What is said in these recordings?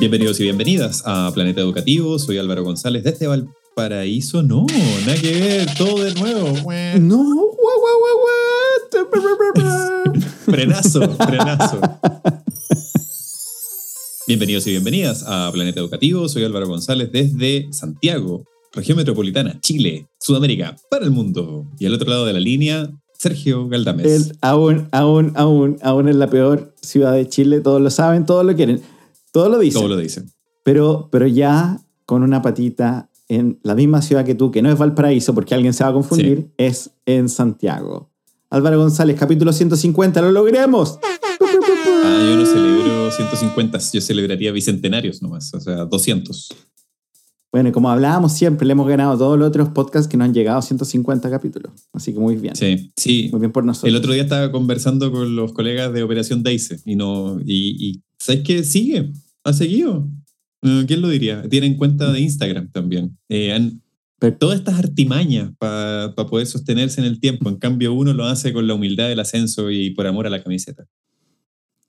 Bienvenidos y bienvenidas a Planeta Educativo. Soy Álvaro González desde Valparaíso. No, nada que ver, todo de nuevo. No, guau, guau, guau, frenazo, frenazo. Bienvenidos y bienvenidas a Planeta Educativo. Soy Álvaro González desde Santiago, región metropolitana, Chile, Sudamérica, para el mundo. Y al otro lado de la línea, Sergio Galdames. El, aún, aún, aún, aún en la peor ciudad de Chile, todos lo saben, todos lo quieren. Todo lo dicen. Todo lo dicen. Pero, pero ya con una patita en la misma ciudad que tú, que no es Valparaíso, porque alguien se va a confundir, es en Santiago. Álvaro González, capítulo 150, ¡lo logremos! Ah, yo no celebro 150, yo celebraría bicentenarios nomás, o sea, 200. Bueno, y como hablábamos siempre, le hemos ganado todos los otros podcasts que nos han llegado a 150 capítulos. Así que muy bien. Sí, sí. Muy bien por nosotros. El otro día estaba conversando con los colegas de Operación Daisy y no y, y ¿sabes qué? Sigue, ha seguido. Eh, ¿Quién lo diría? Tienen cuenta de Instagram también. Eh, han, todas estas artimañas para poder sostenerse en el tiempo. En cambio, uno lo hace con la humildad del ascenso y por amor a la camiseta.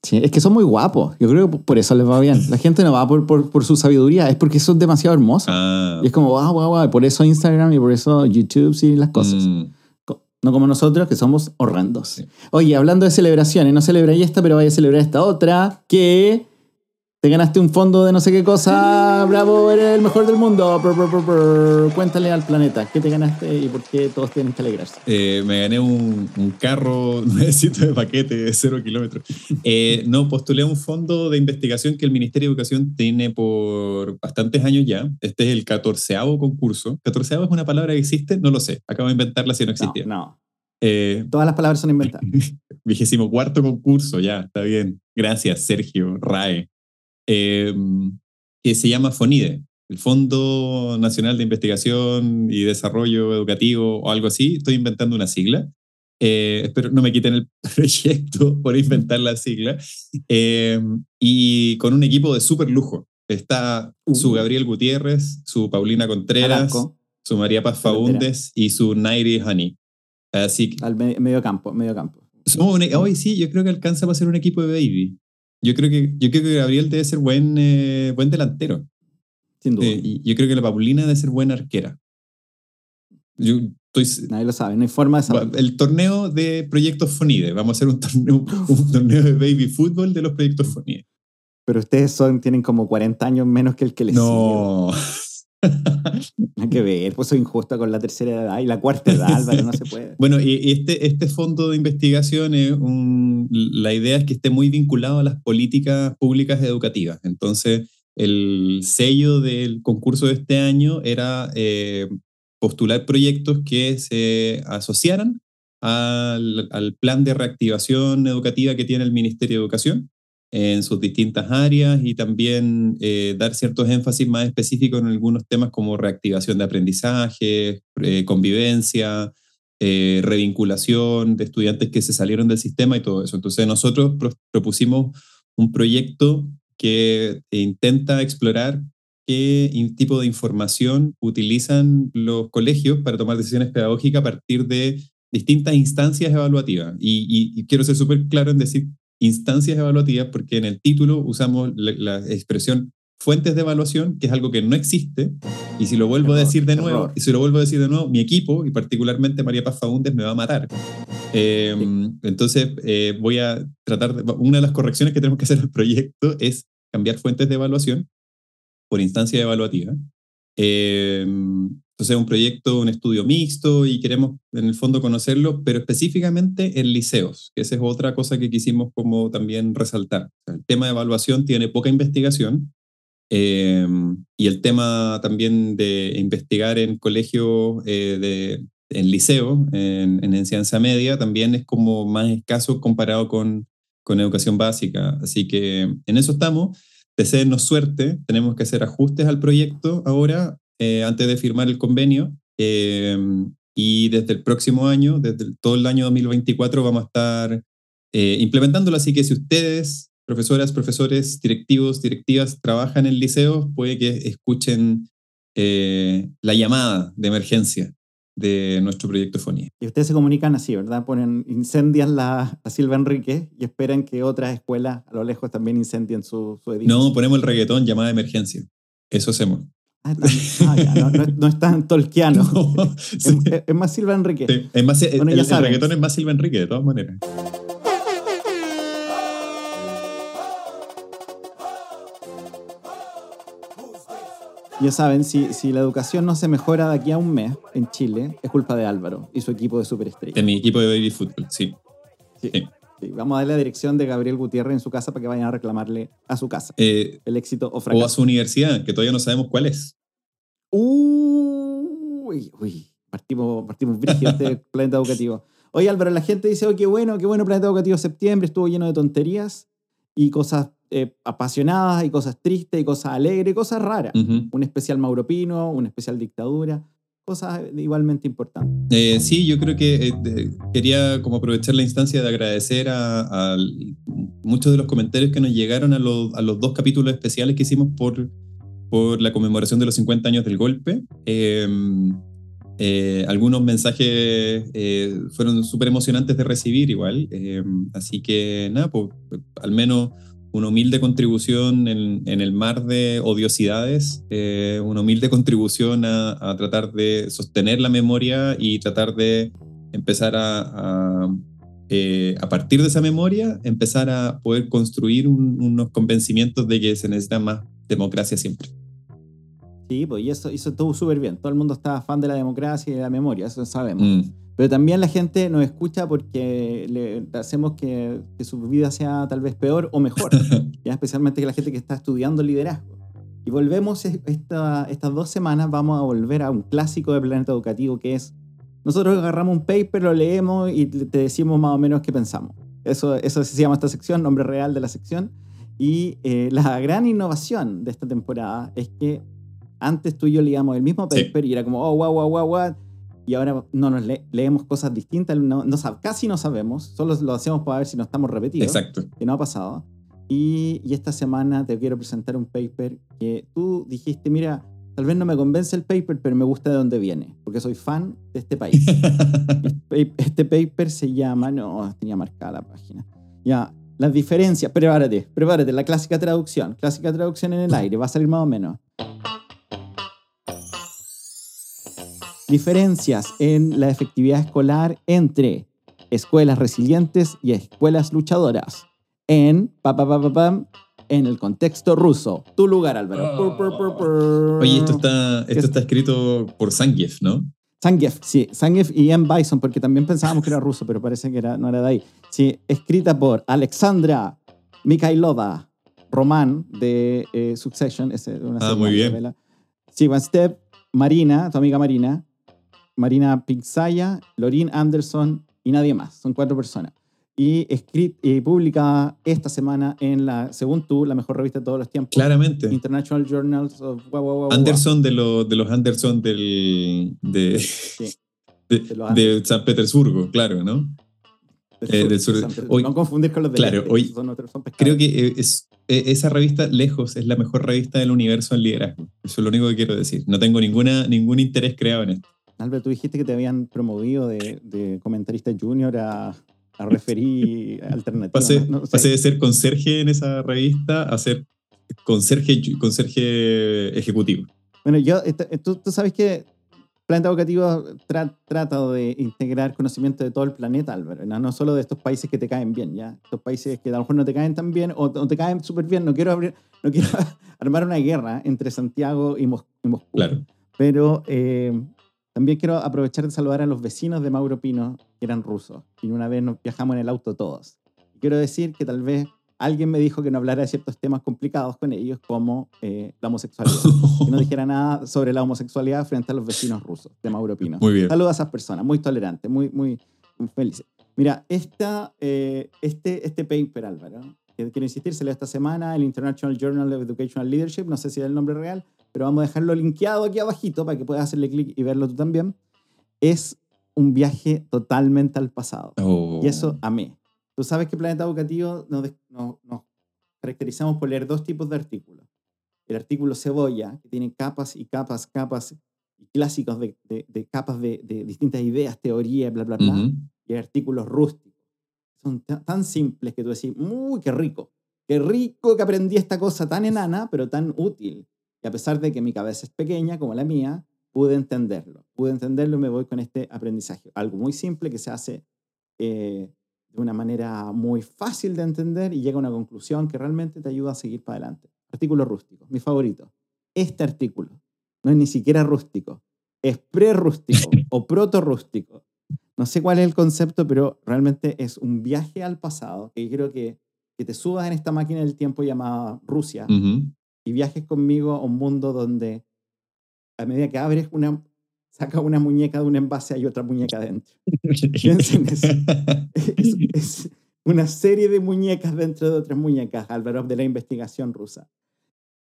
Sí, es que son muy guapos. Yo creo que por eso les va bien. La gente no va por, por, su sabiduría, es porque son demasiado hermosos. Ah. Y es como, guau, guau, guau. Por eso Instagram y por eso YouTube y las cosas. Mm. No como nosotros, que somos horrendos. Oye, hablando de celebraciones, no celebráis esta, pero vaya a celebrar esta otra, que te ganaste un fondo de no sé qué cosa, bravo, eres el mejor del mundo. Cuéntale al planeta, ¿qué te ganaste y por qué todos tienen que alegrarse? Eh, me gané un, carro nuevecito de paquete de cero kilómetros. Eh, no, postulé un fondo de investigación que el Ministerio de Educación tiene por bastantes años ya. Este es el catorceavo concurso. ¿Catorceavo es una palabra que existe? No lo sé. Acabo de inventarla si no existía. No, no. Eh, Todas las palabras son inventadas. Vigésimo cuarto concurso, ya, está bien. Gracias, Sergio, RAE. Em, que se llama FONIDE, el Fondo Nacional de Investigación y Desarrollo Educativo o algo así. Estoy inventando una sigla. Eh, espero no me quiten el proyecto por inventar la sigla. Em, y con un equipo de súper lujo. Está su uh. Gabriel Gutiérrez, su Paulina Contreras, su María Paz Faúndes y su Nairi Honey. Así que, Al medio campo, medio campo. hoy sí, yo creo que alcanza para ser un equipo de baby. Yo creo que, yo creo que Gabriel debe ser buen, eh, buen delantero. Sin duda. Eh, y yo creo que la Paulina debe ser buena arquera. Yo estoy, Nadie lo sabe, no hay forma de saberlo. El torneo de proyectos Fonide. Vamos a hacer un torneo, un torneo de baby fútbol de los proyectos Fonide. Pero ustedes son, tienen como 40 años menos que el que les No. Hay que ver, pues soy injusta con la tercera edad y la cuarta edad, Álvaro, no se puede. Bueno, y este, este fondo de investigación, es un, la idea es que esté muy vinculado a las políticas públicas educativas. Entonces, el sello del concurso de este año era eh, postular proyectos que se asociaran al, al plan de reactivación educativa que tiene el Ministerio de Educación en sus distintas áreas y también eh, dar ciertos énfasis más específicos en algunos temas como reactivación de aprendizaje, eh, convivencia, eh, revinculación de estudiantes que se salieron del sistema y todo eso. Entonces nosotros propusimos un proyecto que intenta explorar qué tipo de información utilizan los colegios para tomar decisiones pedagógicas a partir de distintas instancias evaluativas. Y, y quiero ser súper claro en decir instancias evaluativas porque en el título usamos la, expresión fuentes de evaluación, que es algo que no existe, y si lo vuelvo a decir de nuevo, y si lo vuelvo a decir de nuevo, mi equipo, y particularmente María Paz Faúndez, me va a matar. Em, entonces, eh, voy a tratar, de, una de las correcciones que tenemos que hacer al proyecto es cambiar fuentes de evaluación por instancia evaluativa. Entonces es un proyecto, un estudio mixto y queremos en el fondo conocerlo, pero específicamente en liceos, que esa es otra cosa que quisimos como también resaltar. el tema de evaluación tiene poca investigación eh, y el tema también de investigar en colegio, eh, de, en liceo, en, en, enseñanza media, también es como más escaso comparado con, con educación básica. Así que en eso estamos. Deseennos suerte, tenemos que hacer ajustes al proyecto ahora eh, antes de firmar el convenio. Eh, y desde el próximo año, desde todo el año 2024, vamos a estar eh, implementándolo. Así que si ustedes, profesoras, profesores, directivos, directivas, trabajan en liceos, puede que escuchen la llamada de emergencia de nuestro proyecto Fonía. Y ustedes se comunican así, ¿verdad? Ponen, incendian la, a Silva Enrique y esperan que otras escuelas a lo lejos también incendien su, su edificio. No, ponemos el reggaetón llamada de emergencia. Eso hacemos. Ah, ah ya, no, no, es tan tolkiano. es, más Silva Enrique. Sí, es más, el, el, reggaetón es más Silva Enrique, de todas maneras. Ya saben, si, si la educación no se mejora de aquí a un mes en Chile, es culpa de Álvaro y su equipo de superestrellas. De mi equipo de baby fútbol, sí. Sí. Vamos a darle la dirección de Gabriel Gutiérrez en su casa para que vayan a reclamarle a su casa eh, el éxito o fracaso. O a su universidad, que todavía no sabemos cuál es. Uy, uy, partimos, partimos este planeta educativo. Oye, Álvaro, la gente dice, oh, qué bueno, qué bueno planeta educativo septiembre, estuvo lleno de tonterías y cosas eh, apasionadas y cosas tristes y cosas alegres cosas raras. Un especial Mauropino, un especial dictadura, cosas igualmente importantes. Eh, sí, yo creo que eh, quería como aprovechar la instancia de agradecer a, muchos de los comentarios que nos llegaron a los, a los, dos capítulos especiales que hicimos por, por la conmemoración de los 50 años del golpe. Em, algunos mensajes fueron súper emocionantes de recibir igual, em, así que nada, pues al menos una humilde contribución en, el mar de odiosidades, eh, una humilde contribución a, tratar de sostener la memoria y tratar de empezar a, eh, a, partir de esa memoria, empezar a poder construir unos convencimientos de que se necesita más democracia siempre. Sí, pues y eso hizo todo súper bien. Todo el mundo está fan de la democracia y de la memoria, eso sabemos. Mm. Pero también la gente nos escucha porque le hacemos que, su vida sea tal vez peor o mejor, ¿ya? especialmente que la gente que está estudiando liderazgo. Y volvemos esta, estas dos semanas, vamos a volver a un clásico del planeta educativo que es, nosotros agarramos un paper, lo leemos y te decimos más o menos qué pensamos. Eso, eso se llama esta sección, nombre real de la sección. Y eh, la gran innovación de esta temporada es que antes tú y yo leíamos el mismo paper y era como, oh, wow, wow, wow, wow y ahora no nos leemos cosas distintas, no, no, casi no sabemos, solo lo hacemos para ver si no estamos repetidos. Exacto. Que no ha pasado. Y, y, esta semana te quiero presentar un paper que tú dijiste, mira, tal vez no me convence el paper, pero me gusta de dónde viene, porque soy fan de este país. Este, este paper se llama, no, tenía marcada la página. Ya, las diferencias, prepárate, prepárate, la clásica traducción, clásica traducción en el aire, va a salir más o menos. Diferencias en la efectividad escolar entre escuelas resilientes y escuelas luchadoras. En, pa, pa, en el contexto ruso. Tu lugar, Álvaro. Oh. Oye, esto está, esto está escrito por Zangief, ¿no? Zangief, sí. Zangief y M. Bison, porque también pensábamos que era ruso, pero parece que era, no era de ahí. Sí, escrita por Alexandra Mikhailova Román de eh, Succession. Es una ah, muy bien. Sí, One Step, Marina, tu amiga Marina, Marina Pixaya, Lorin Anderson y nadie más. Son cuatro personas. Y, escrita y publicada esta semana en la, según tú, la mejor revista de todos los tiempos. Claramente. International Journals of... Anderson de, de los Anderson del, de, de, San Petersburgo, claro, ¿no? Del sur, eh, no confundir con los de Claro, hoy, creo que eh, es, eh, esa revista, lejos, es la mejor revista del universo en liderazgo. Eso es lo único que quiero decir. No tengo ninguna, ningún interés creado en esto. Albert, tú dijiste que te habían promovido de, comentarista junior a, a referí alternativo. Pasé, de ser conserje en esa revista a ser conserje, conserje ejecutivo. Bueno, yo, tú, sabes que Planeta Educativo trata de integrar conocimiento de todo el planeta, Albert, ¿no? solo de estos países que te caen bien, ¿ya? Estos países que a lo mejor no te caen tan bien o, te caen súper bien. No quiero, abrir, no quiero armar una guerra entre Santiago y, Moscú. Claro. Pero eh, también quiero aprovechar de saludar a los vecinos de Mauro Pino, que eran rusos, y una vez nos viajamos en el auto todos. Quiero decir que tal vez alguien me dijo que no hablara de ciertos temas complicados con ellos, como eh, la homosexualidad. que no dijera nada sobre la homosexualidad frente a los vecinos rusos de Mauro Pino. Muy bien. Saludos a esas personas, muy tolerantes, muy, muy, felices. Mira, esta, eh, este, este paper, Álvaro, que quiero insistir, se esta semana, el International Journal of Educational Leadership, no sé si es el nombre real, pero vamos a dejarlo linkeado aquí abajito para que puedas hacerle clic y verlo tú también. Es un viaje totalmente al pasado. Oh. Y eso amé. Tú sabes que Planeta Educativo nos, nos- nos caracterizamos por leer dos tipos de artículos. El artículo cebolla, que tiene capas y capas, capas y clásicos de, de- de capas de, de distintas ideas, teorías, bla, bla, bla. Ujú. Y artículos rústicos. Son ta- tan simples que tú decís, uy, qué rico. Qué rico que aprendí esta cosa tan enana, pero tan útil. Y a pesar de que mi cabeza es pequeña, como la mía, pude entenderlo. Pude entenderlo y me voy con este aprendizaje. Algo muy simple que se hace eh, de una manera muy fácil de entender y llega a una conclusión que realmente te ayuda a seguir para adelante. Artículo rústico, mi favorito. Este artículo no es ni siquiera rústico, es pre-rústico o proto-rústico. No sé cuál es el concepto, pero realmente es un viaje al pasado que creo que, que te subas en esta máquina del tiempo llamada Rusia. Y viajes conmigo a un mundo donde a medida que abres una, saca una muñeca de un envase hay otra muñeca dentro. Piensen eso. Es, es una serie de muñecas dentro de otras muñecas, Álvaro, de la investigación rusa.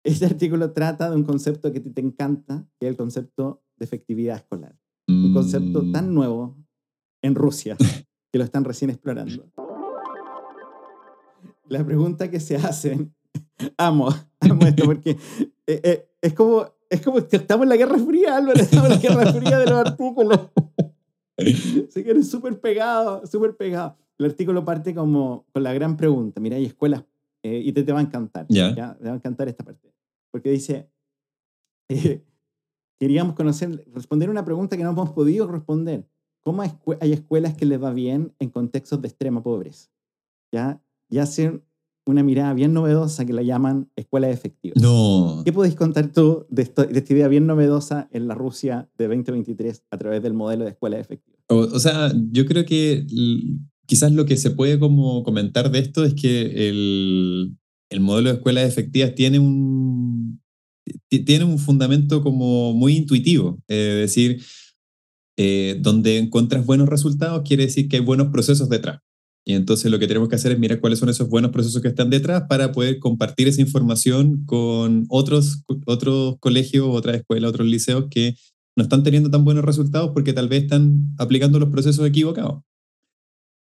Este artículo trata de un concepto que te encanta, que es el concepto de efectividad escolar. Un concepto Mm. tan nuevo en Rusia que lo están recién explorando. La pregunta que se hacen, amo, amo esto porque eh, eh, es como es como que estamos en la Guerra Fría, Álvaro, estamos en la Guerra Fría de los artículos. Se quedan súper pegados, súper pegados. El artículo parte como con la gran pregunta. Mira, hay escuelas, eh, y te, te va a encantar. Ya. Te va a encantar esta parte. Porque dice, eh, queríamos conocer, responder una pregunta que no hemos podido responder. ¿Cómo hay escue- hay escuelas que les va bien en contextos de extrema pobreza? ¿Ya? Y hacen una mirada bien novedosa que la llaman escuelas efectivas. No. ¿Qué podéis contar tú de, esto- de esta idea bien novedosa en la Rusia de 2023 a través del modelo de escuelas efectivas? O, o sea, yo creo que quizás lo que se puede como comentar de esto es que el, el modelo de escuelas efectivas tiene un, ti- tiene un fundamento como muy intuitivo. Es decir, eh, donde encuentras buenos resultados quiere decir que hay buenos procesos detrás. Y entonces lo que tenemos que hacer es mirar cuáles son esos buenos procesos que están detrás para poder compartir esa información con otros, otros colegios, otras escuelas, otros liceos que no están teniendo tan buenos resultados porque tal vez están aplicando los procesos equivocados.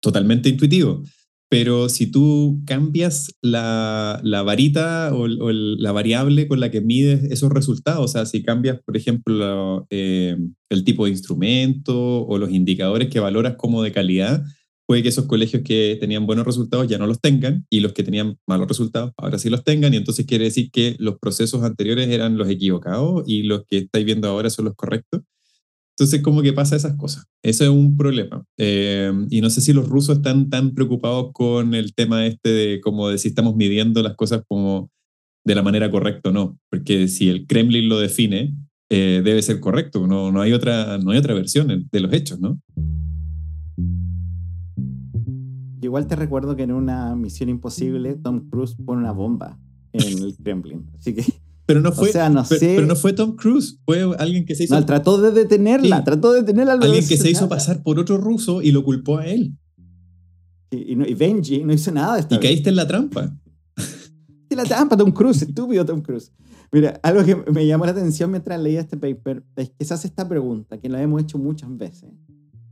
Totalmente intuitivo. Pero si tú cambias la, la varita o, la variable con la que mides esos resultados, o sea, si cambias, por ejemplo, eh, el tipo de instrumento o los indicadores que valoras como de calidad, puede que esos colegios que tenían buenos resultados ya no los tengan y los que tenían malos resultados ahora sí los tengan y entonces quiere decir que los procesos anteriores eran los equivocados y los que estáis viendo ahora son los correctos. Entonces, como que pasa esas cosas. Eso es un problema. Eh, y no sé si los rusos están tan preocupados con el tema este de como de si estamos midiendo las cosas como de la manera correcta o no. Porque si el Kremlin lo define, eh, debe ser correcto. No, no, hay otra, no hay otra versión de los hechos, ¿no? Igual te recuerdo que en una misión imposible Tom Cruise pone una bomba en el Kremlin. Así que Pero no fue, o sea, no pero, sé. pero no fue Tom Cruise, fue alguien que se hizo, No, trató de detenerla, Sí. trató de detenerla. al alguien que se hizo pasar por otro ruso y lo culpó a él. Y, y no- y Benji no hizo nada de esta Y vez. caíste en la trampa. Y la trampa, Tom Cruise, estúpido Tom Cruise. Mira, algo que me llamó la atención mientras leía este paper es que se hace esta pregunta, que la hemos hecho muchas veces,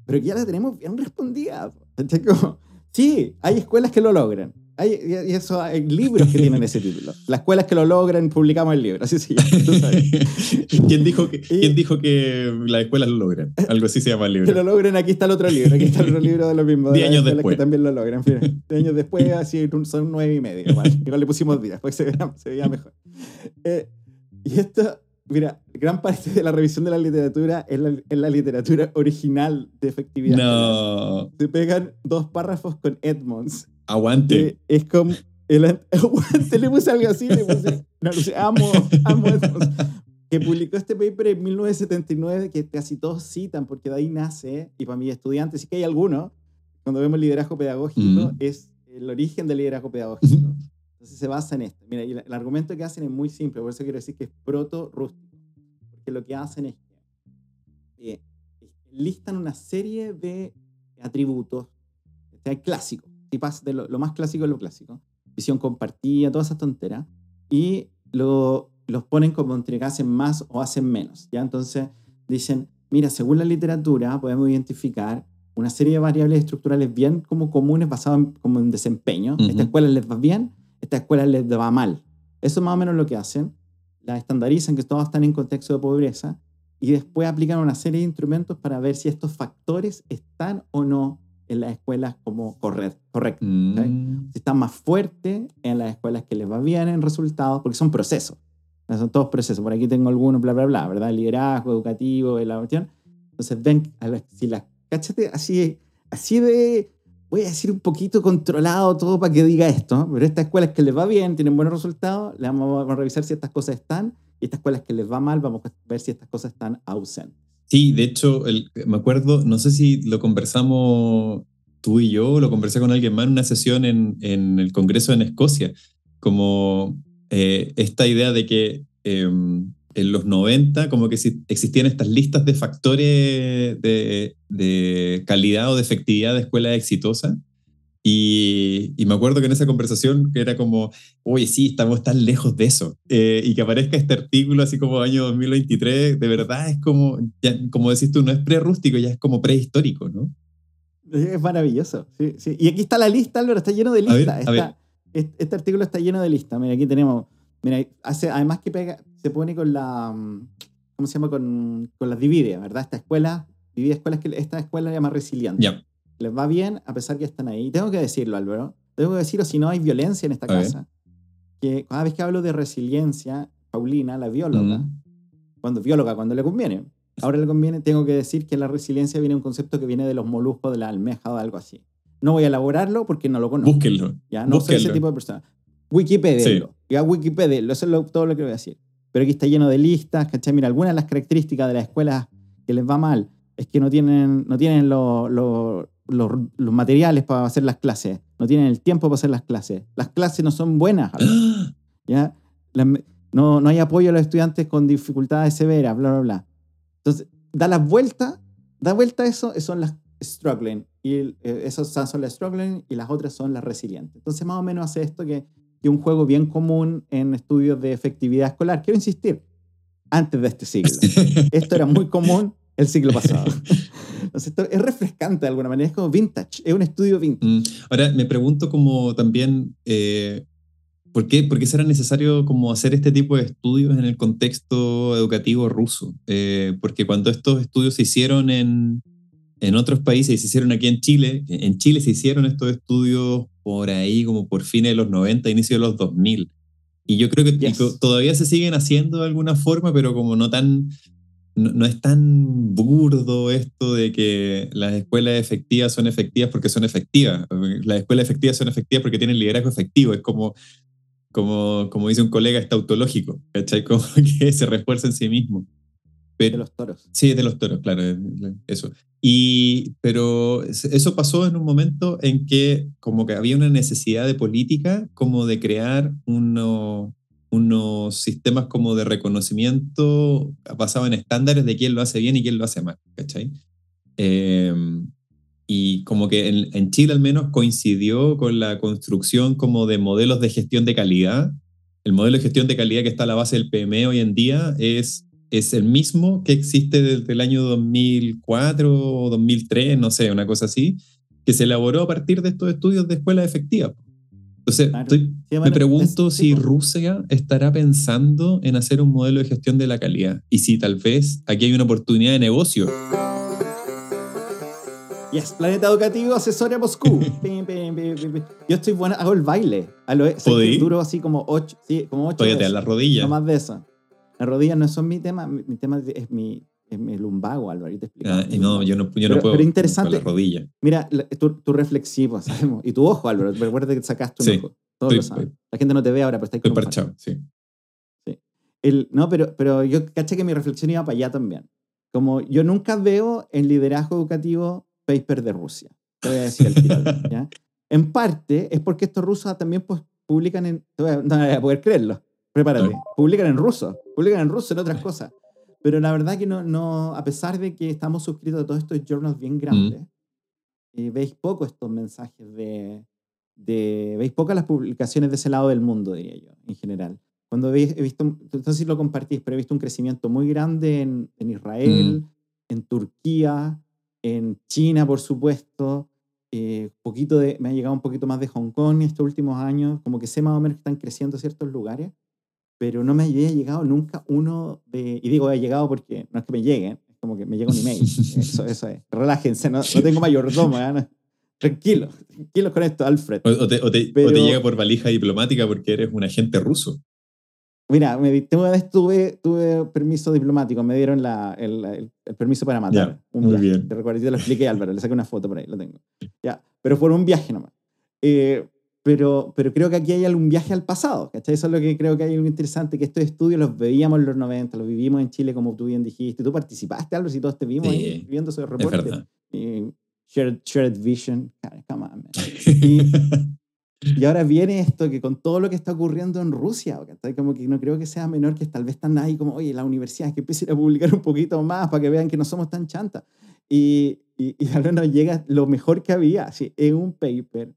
pero que ya la tenemos bien respondida. sí, hay escuelas que lo logran. Hay, y eso, hay libros que tienen ese título. Las escuelas que lo logran, publicamos el libro. Así se llama. ¿Quién, dijo que, Y- ¿Quién dijo que las escuelas lo logran? Algo así se llama el que lo libro. logren, aquí está el otro libro. Aquí está el otro libro de lo mismo. de Diez años después. Que también lo logran. Diez años después, así son nueve y medio. Igual, igual le pusimos días, porque se veía, se veía mejor. Eh, y esto, mira, gran parte de la revisión de la literatura es la, es la literatura original de efectividad. No, Se pegan dos párrafos con Edmonds. aguante. es como. El, an- aguante, le puse algo así, le puse. No, le puse, amo, amo Edmonds. Que publicó este paper en 1979, que casi todos citan, porque de ahí nace, y para mis estudiantes, sí que hay algunos, cuando vemos liderazgo pedagógico, Ujú. es el origen del liderazgo pedagógico. Entonces se basa en esto. Mira, y el, argumento que hacen es muy simple, por eso quiero decir que es proto-rústico. Porque lo que hacen es que eh, listan una serie de atributos sea, clásicos, tipas de lo, lo más clásico de lo clásico, visión compartida, todas esas tonteras, y lo los ponen como entre que hacen más o hacen menos. ¿ya? Entonces dicen, mira, según la literatura podemos identificar una serie de variables estructurales bien como comunes basadas en, como en desempeño. Ujú. Esta escuela les va bien, esta escuela les va mal. Eso es más o menos lo que hacen. La estandarizan, que todos están en contexto de pobreza, y después aplican una serie de instrumentos para ver si estos factores están o no en las escuelas como correctos. Correcto. Mm. Si están más fuertes en las escuelas que les va bien en resultados, porque son procesos. Son todos procesos. Por aquí tengo algunos, bla, bla, bla, ¿verdad? Liderazgo, educativo, la cuestión. Entonces ven, a la- si las, cáchate, así, así de, voy a decir un poquito controlado todo para que diga esto, pero estas escuelas que les va bien, tienen buenos resultados, le vamos, vamos a revisar si estas cosas están, y estas escuelas que les va mal, vamos a ver si estas cosas están ausentes. Sí, de hecho, el- me acuerdo, no sé si lo conversamos tú y yo, lo conversé con alguien más en una sesión en, en el Congreso en Escocia, como eh, esta idea de que eh, en los 90 como que existían estas listas de factores de, de calidad o de efectividad de escuela exitosa. Y, y me acuerdo que en esa conversación que era como, oye, sí, estamos tan lejos de eso. Eh, y que aparezca este artículo así como año 2023, de verdad es como, ya, como decís tú, no es pre-rústico, ya es como prehistórico, ¿no? Es maravilloso. sí, sí. Y aquí está la lista, Álvaro, está lleno de A ver, listas. a Está- ver. Este, este artículo está lleno de listas. Mira, aquí tenemos. Mira, hace, además que pega, se pone con la. mm, ¿Cómo se llama? Con, con las divide, ¿verdad? Esta escuela, divide escuelas que esta escuela llama resiliente. Ya, Les va bien a pesar que están ahí. Y tengo que decirlo, Álvaro. Tengo que decirlo si no hay violencia en esta ver. casa. Que cada vez que hablo de resiliencia, Paulina, la bióloga, Mm. cuando bióloga, cuando le conviene. Ahora le conviene, tengo que decir que la resiliencia viene de un concepto que viene de los moluscos de la almeja o algo así. No voy a elaborarlo porque no lo conozco. búsquenlo. ya no soy ese búsquenlo. tipo de persona. Wikipedia. Sí. Ya Wikipedia, eso es lo- todo lo que voy a decir. Pero aquí está lleno de listas, ¿cachai? Mira, algunas de las características de las escuelas que les va mal es que no tienen, no tienen lo- lo- los, los materiales para hacer las clases, no tienen el tiempo para hacer las clases. Las clases no son buenas. ¡Ah! ¿ya? Las no, no hay apoyo a los estudiantes con dificultades severas, bla, bla, bla. Entonces, da las vueltas, da vuelta a eso, son las struggling. Y eh, esas son las struggling y las otras son las resilientes. Entonces, más o menos hace esto que que un juego bien común en estudios de efectividad escolar. Quiero insistir, antes de este siglo. Esto era muy común el siglo pasado. Entonces, esto es refrescante de alguna manera, es como vintage, es un estudio vintage. Mm, Ahora, me pregunto como también, eh, ¿por, qué, ¿por qué será necesario como hacer este tipo de estudios en el contexto educativo ruso? Eh, porque cuando estos estudios se hicieron en, en otros países y se hicieron aquí en Chile, en Chile se hicieron estos estudios por ahí como por fines de los 90, inicio de los 2000. Y yo creo que Yes. todavía se siguen haciendo de alguna forma, pero como no tan... No, no es tan burdo esto de que las escuelas efectivas son efectivas porque son efectivas. Las escuelas efectivas son efectivas porque tienen liderazgo efectivo. Es como, como, como dice un colega, es tautológico, ¿cachai? Como que se refuerza en sí mismo. De Pero, los toros. Sí, de los toros, claro, eh, eso. Y, pero eso pasó en un momento en que como que había una necesidad de política como de crear uno- unos sistemas como de reconocimiento basado en estándares de quién lo hace bien y quién lo hace mal, ¿cachai? Eh, y como que en, en Chile al menos coincidió con la construcción como de modelos de gestión de calidad. El modelo de gestión de calidad que está a la base del PME hoy en día es es el mismo que existe desde el año 2004 o 2003, no sé, una cosa así, que se elaboró a partir de estos estudios de escuela efectiva. Entonces, Claro. estoy- Sí, me bueno, pregunto es- si sí. Rusia estará pensando en hacer un modelo de gestión de la calidad y si tal vez aquí hay una oportunidad de negocio. Yes, Planeta Educativo, asesoria Moscú. Pim, pim, pim. Yo estoy bueno, hago el baile. A lo, duro así como ocho, sí, como ocho Todavía te da veces. la rodilla. No más de eso. Las rodillas no son mi tema, mi, mi tema es mi, es mi lumbago, Álvaro, ahí te explico. Ah, y no, yo no, yo no Pero- puedo pero interesante. con la rodilla. Mira, tu, tu reflexivo, sabemos. Y tu ojo, Álvaro, recuerda que sacaste un Sí, ojo. Todos lo estoy- saben. La gente no te ve ahora, pero está Estoy un parche. parchado, sí. El, no, pero, pero yo caché que mi reflexión iba para allá también. Como yo nunca veo en liderazgo educativo paper de Rusia. Te voy a decir el tiro, ¿ya? En parte es porque estos rusos también pues, publican en... no voy a poder creerlo. Prepárate. Publican en ruso. Publican en ruso en otras cosas. Pero la verdad que no, no a pesar de que estamos suscritos a todos estos journals bien grandes, eh, veis poco estos mensajes de, de... Veis pocas las publicaciones de ese lado del mundo, diría yo, en general Cuando he visto, no sé si lo compartís, pero he visto un crecimiento muy grande en, en Israel, Mm. en Turquía, en China, por supuesto. Eh, poquito de, me ha llegado un poquito más de Hong Kong estos últimos años. Como que sé más o menos que están creciendo ciertos lugares, pero no me había llegado nunca uno de. Y digo, ha llegado porque no es que me lleguen, es como que me llega un email. eso, eso es. Relájense, no, no tengo mayordomo. ¿eh? Tranquilo, tranquilos con esto, Alfred. O, o te, o te- o Pero- te llega por valija diplomática porque eres un agente ruso. Mira, me, una vez tuve, tuve permiso diplomático, me dieron la, el, el- el permiso para matar. Un muy viaje. bien. Te recuerdo, te lo expliqué, Álvaro, le saqué una foto por ahí, lo tengo. Ya, pero fue un viaje nomás. Eh, pero, pero creo que aquí hay algún viaje al pasado, ¿cachai? Eso es lo que creo que hay algo interesante, que estos estudios los veíamos en los 90, los vivimos en Chile, como tú bien dijiste. Tú participaste, Álvaro, si todos te vimos Sí, ahí viendo esos Es reportes. verdad. Y shared, shared vision, come on, man. Y, y ahora viene esto que con todo lo que está ocurriendo en Rusia, ¿cachai? como que no creo que sea menor que tal vez están ahí como, oye, las universidades que empiecen a publicar un poquito más para que vean que no somos tan chantas. Y, y, y ahora nos llega lo mejor que había, así, es un paper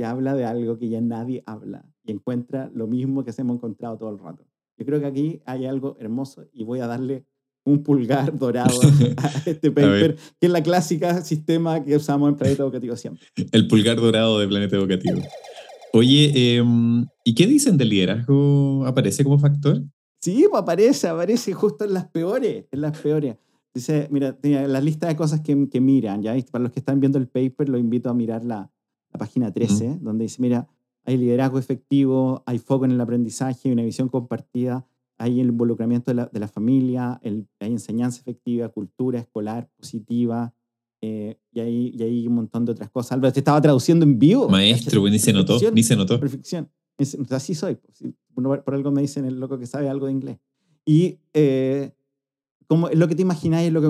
que habla de algo que ya nadie habla y encuentra lo mismo que se hemos encontrado todo el rato. Yo creo que aquí hay algo hermoso y voy a darle un pulgar dorado a este paper, que es la clásica sistema que usamos en Planeta Educativo siempre. El pulgar dorado de Planeta Educativo. Oye, em, ¿y qué dicen del liderazgo? ¿Aparece como factor? Sí, pues aparece, aparece justo en las peores, en las peores. Dice, mira, la lista de cosas que, que miran, ¿ya? Y para los que están viendo el paper, los invito a mirar la, la página 13, donde dice, mira, hay liderazgo efectivo, hay foco en el aprendizaje, hay una visión compartida, hay el involucramiento de la, de la familia, el- hay enseñanza efectiva, cultura escolar positiva, eh, y, hay, y hay un montón de otras cosas. Álvaro, te estaba traduciendo en vivo. Maestro, pues, ni se notó, Perfección. ni se notó. Perfección. Es- así soy. pues, sí. Por, por algo me dicen el loco que sabe algo de inglés. Y eh, como lo que te imagináis es lo que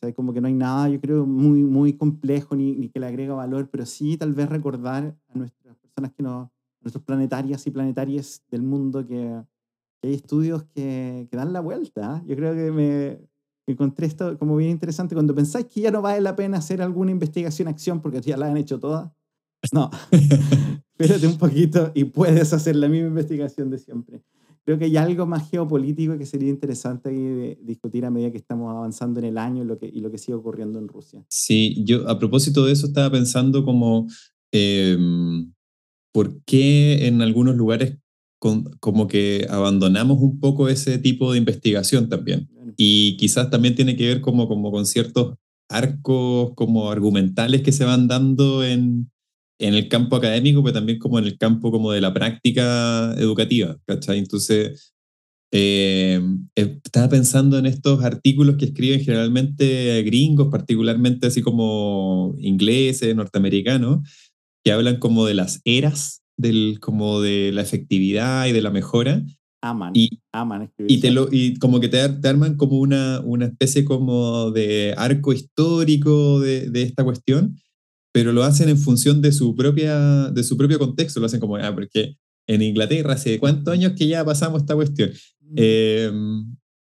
¿cachai? Como que no hay nada, yo creo, muy, muy complejo ni, ni que le agrega valor, pero sí tal vez recordar a nuestras personas que nos, nuestros planetarias y planetarias del mundo que, que hay estudios que, que dan la vuelta. ¿ah? Yo creo que me encontré esto como bien interesante cuando pensáis que ya no vale la pena hacer alguna investigación-acción porque ya la han hecho todas. No, espérate un poquito y puedes hacer la misma investigación de siempre. Creo que hay algo más geopolítico que sería interesante discutir a medida que estamos avanzando en el año y lo que, y lo que sigue ocurriendo en Rusia. Sí, yo a propósito de eso estaba pensando como, em, ¿por qué en algunos lugares con- como que abandonamos un poco ese tipo de investigación también? Y quizás también tiene que ver como, como con ciertos arcos como argumentales que se van dando en, en el campo académico, pero también como en el campo como de la práctica educativa, ¿cachai? Entonces, eh, eh, estaba pensando en estos artículos que escriben generalmente gringos, particularmente así como ingleses, norteamericanos, que hablan como de las eras, del, como de la efectividad y de la mejora, Aman, y, aman escribir. y, te lo, y como que te, te arman como una, una especie como de arco histórico de, de esta cuestión, pero lo hacen en función de su, propia, de su propio contexto, lo hacen como, ah, porque en Inglaterra hace cuántos años que ya pasamos esta cuestión. Eh,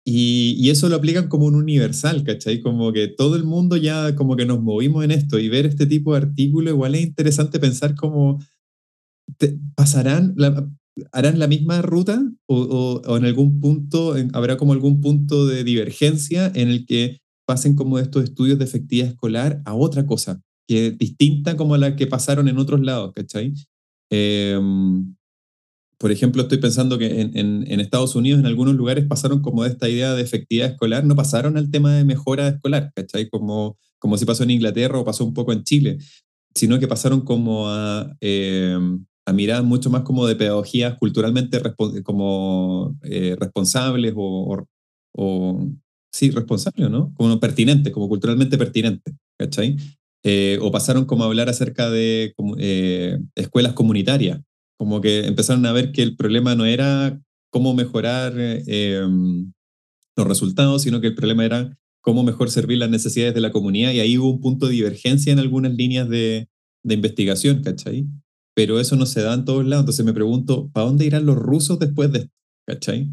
y, y eso lo aplican como un universal, ¿cachai? Como que todo el mundo ya como que nos movimos en esto y ver este tipo de artículo igual es interesante pensar cómo te- pasarán, la- harán la misma ruta o, o- o en algún punto en- habrá como algún punto de divergencia en el que pasen como estos estudios de efectividad escolar a otra cosa, que es distinta como la que pasaron en otros lados, ¿cachai? Em, por ejemplo, estoy pensando que en, Estados Unidos, en algunos lugares, pasaron como de esta idea de efectividad escolar, no pasaron al tema de mejora escolar, ¿cachai? Como, como si pasó en Inglaterra o pasó un poco en Chile, sino que pasaron como a, eh, a mirar mucho más como de pedagogías culturalmente como eh, responsables o, o- o- sí, responsables, ¿no? Como pertinentes, como culturalmente pertinentes, ¿cachai? Eh, o pasaron como a hablar acerca de eh, escuelas comunitarias, como que empezaron a ver que el problema no era cómo mejorar em, los resultados, sino que el problema era cómo mejor servir las necesidades de la comunidad y ahí hubo un punto de divergencia en algunas líneas de, de investigación, ¿cachai? Pero eso no se da en todos lados, entonces me pregunto, ¿para dónde irán los rusos después de esto? ¿Cachai?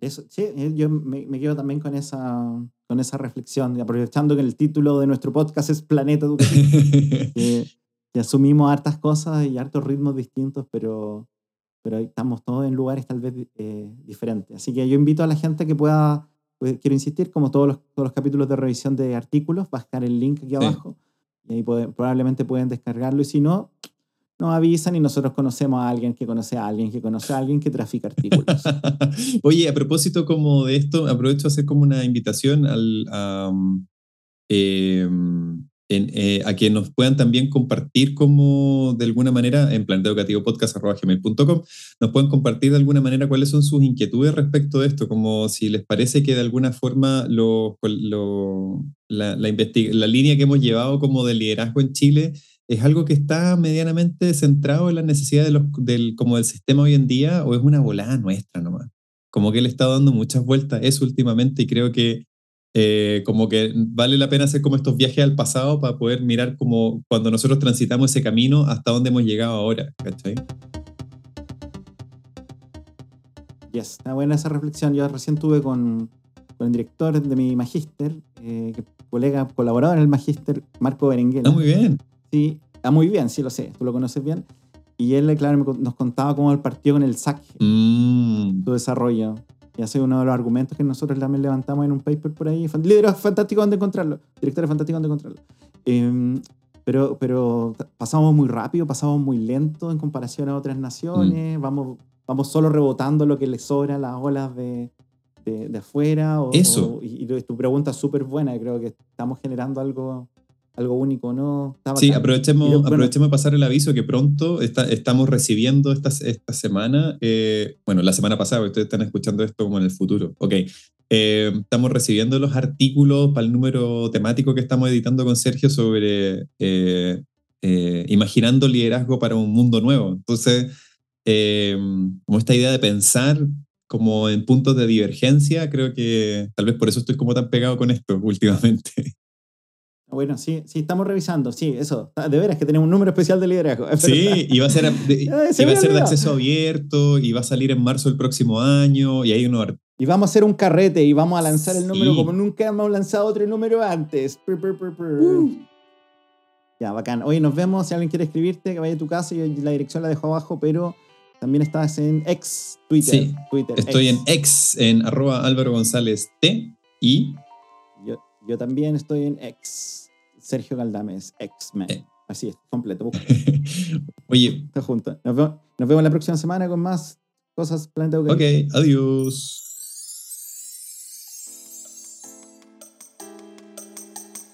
Eso, sí, eh, yo me, me quedo también con esa, con esa reflexión, y aprovechando que el título de nuestro podcast es Planeta Educativo, que, que asumimos hartas cosas y hartos ritmos distintos, pero, pero estamos todos en lugares tal vez eh, diferentes. Así que yo invito a la gente que pueda, pues, quiero insistir, como todos los, todos los capítulos de revisión de artículos, va a estar el link aquí abajo y ahí probablemente pueden descargarlo y si no, nos avisan y nosotros conocemos a alguien que conoce a alguien que conoce a alguien que trafica artículos. Oye, a propósito como de esto, aprovecho a hacer como una invitación al, a, em, eh, que nos puedan también compartir como de alguna manera en planteaeducativopodcast.com nos pueden compartir de alguna manera cuáles son sus inquietudes respecto de esto, como si les parece que de alguna forma lo, la, la, la línea que hemos llevado como de liderazgo en Chile es algo que está medianamente centrado en las necesidades de los, del, como del sistema hoy en día o es una volada nuestra nomás. Como que le está dando muchas vueltas eso últimamente y creo que eh, como que vale la pena hacer como estos viajes al pasado para poder mirar como cuando nosotros transitamos ese camino hasta dónde hemos llegado ahora, ¿cachai? Yes, está buena esa reflexión. Yo recién tuve con, con el director de mi magíster, eh, colega, colaborador en el magíster, Marco Berenguela. Ah, muy bien. Sí, está muy bien, sí lo sé, tú lo conoces bien. Y él, claro, nos contaba cómo él partió con el SAC, mm. su desarrollo. Y es uno de los argumentos que nosotros también levantamos en un paper por ahí. Líderes fantástico donde encontrarlo. Directores fantásticos donde encontrarlo. Em, pero, pero pasamos muy rápido, pasamos muy lento en comparación a otras naciones. Mm. Vamos, vamos solo rebotando lo que le sobra las olas de, de, afuera. Eso. y, y, tu pregunta es súper buena. Creo que estamos generando algo algo único, ¿no? sí, aprovechemos, aprovechemos de pasar el aviso que pronto estamos recibiendo esta, esta semana, eh, bueno, la semana pasada, ustedes están escuchando esto como en el futuro, ok. Eh, estamos recibiendo los artículos para el número temático que estamos editando con Sergio sobre eh, imaginando liderazgo para un mundo nuevo. Entonces, como esta idea de pensar como en puntos de divergencia, creo que tal vez por eso estoy como tan pegado con esto últimamente. Bueno, sí, sí, estamos revisando, sí, eso. De veras que tenemos un número especial de liderazgo. Sí, y va a ser de, a ser de acceso abierto y va a salir en marzo del próximo año y hay uno... Y vamos a hacer un carrete y vamos a lanzar el número como nunca hemos lanzado otro número antes. Uh. Ya, bacán. Oye, nos vemos. Si alguien quiere escribirte, que vaya a tu casa. y la dirección la dejo abajo, pero también estás en ex Twitter. Sí, Twitter, estoy en ex, en arroba Álvaro González T y yo también estoy en X. Sergio Galdames, X-Men. Eh. Así es, completo. Oye. Está junto. Nos vemos, la próxima semana con más cosas Planeta Educativo. Ok, adiós.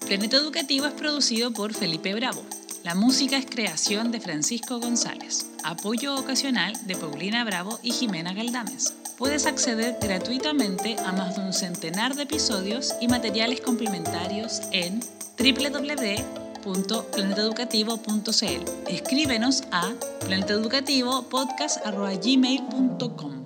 Planeta Educativo es producido por Felipe Bravo. La música es creación de Francisco González. Apoyo ocasional de Paulina Bravo y Jimena Galdames puedes acceder gratuitamente a más de un centenar de episodios y materiales complementarios en www.planeteducativo.cl. Escríbenos a planeteducativopodcast.gmail.com.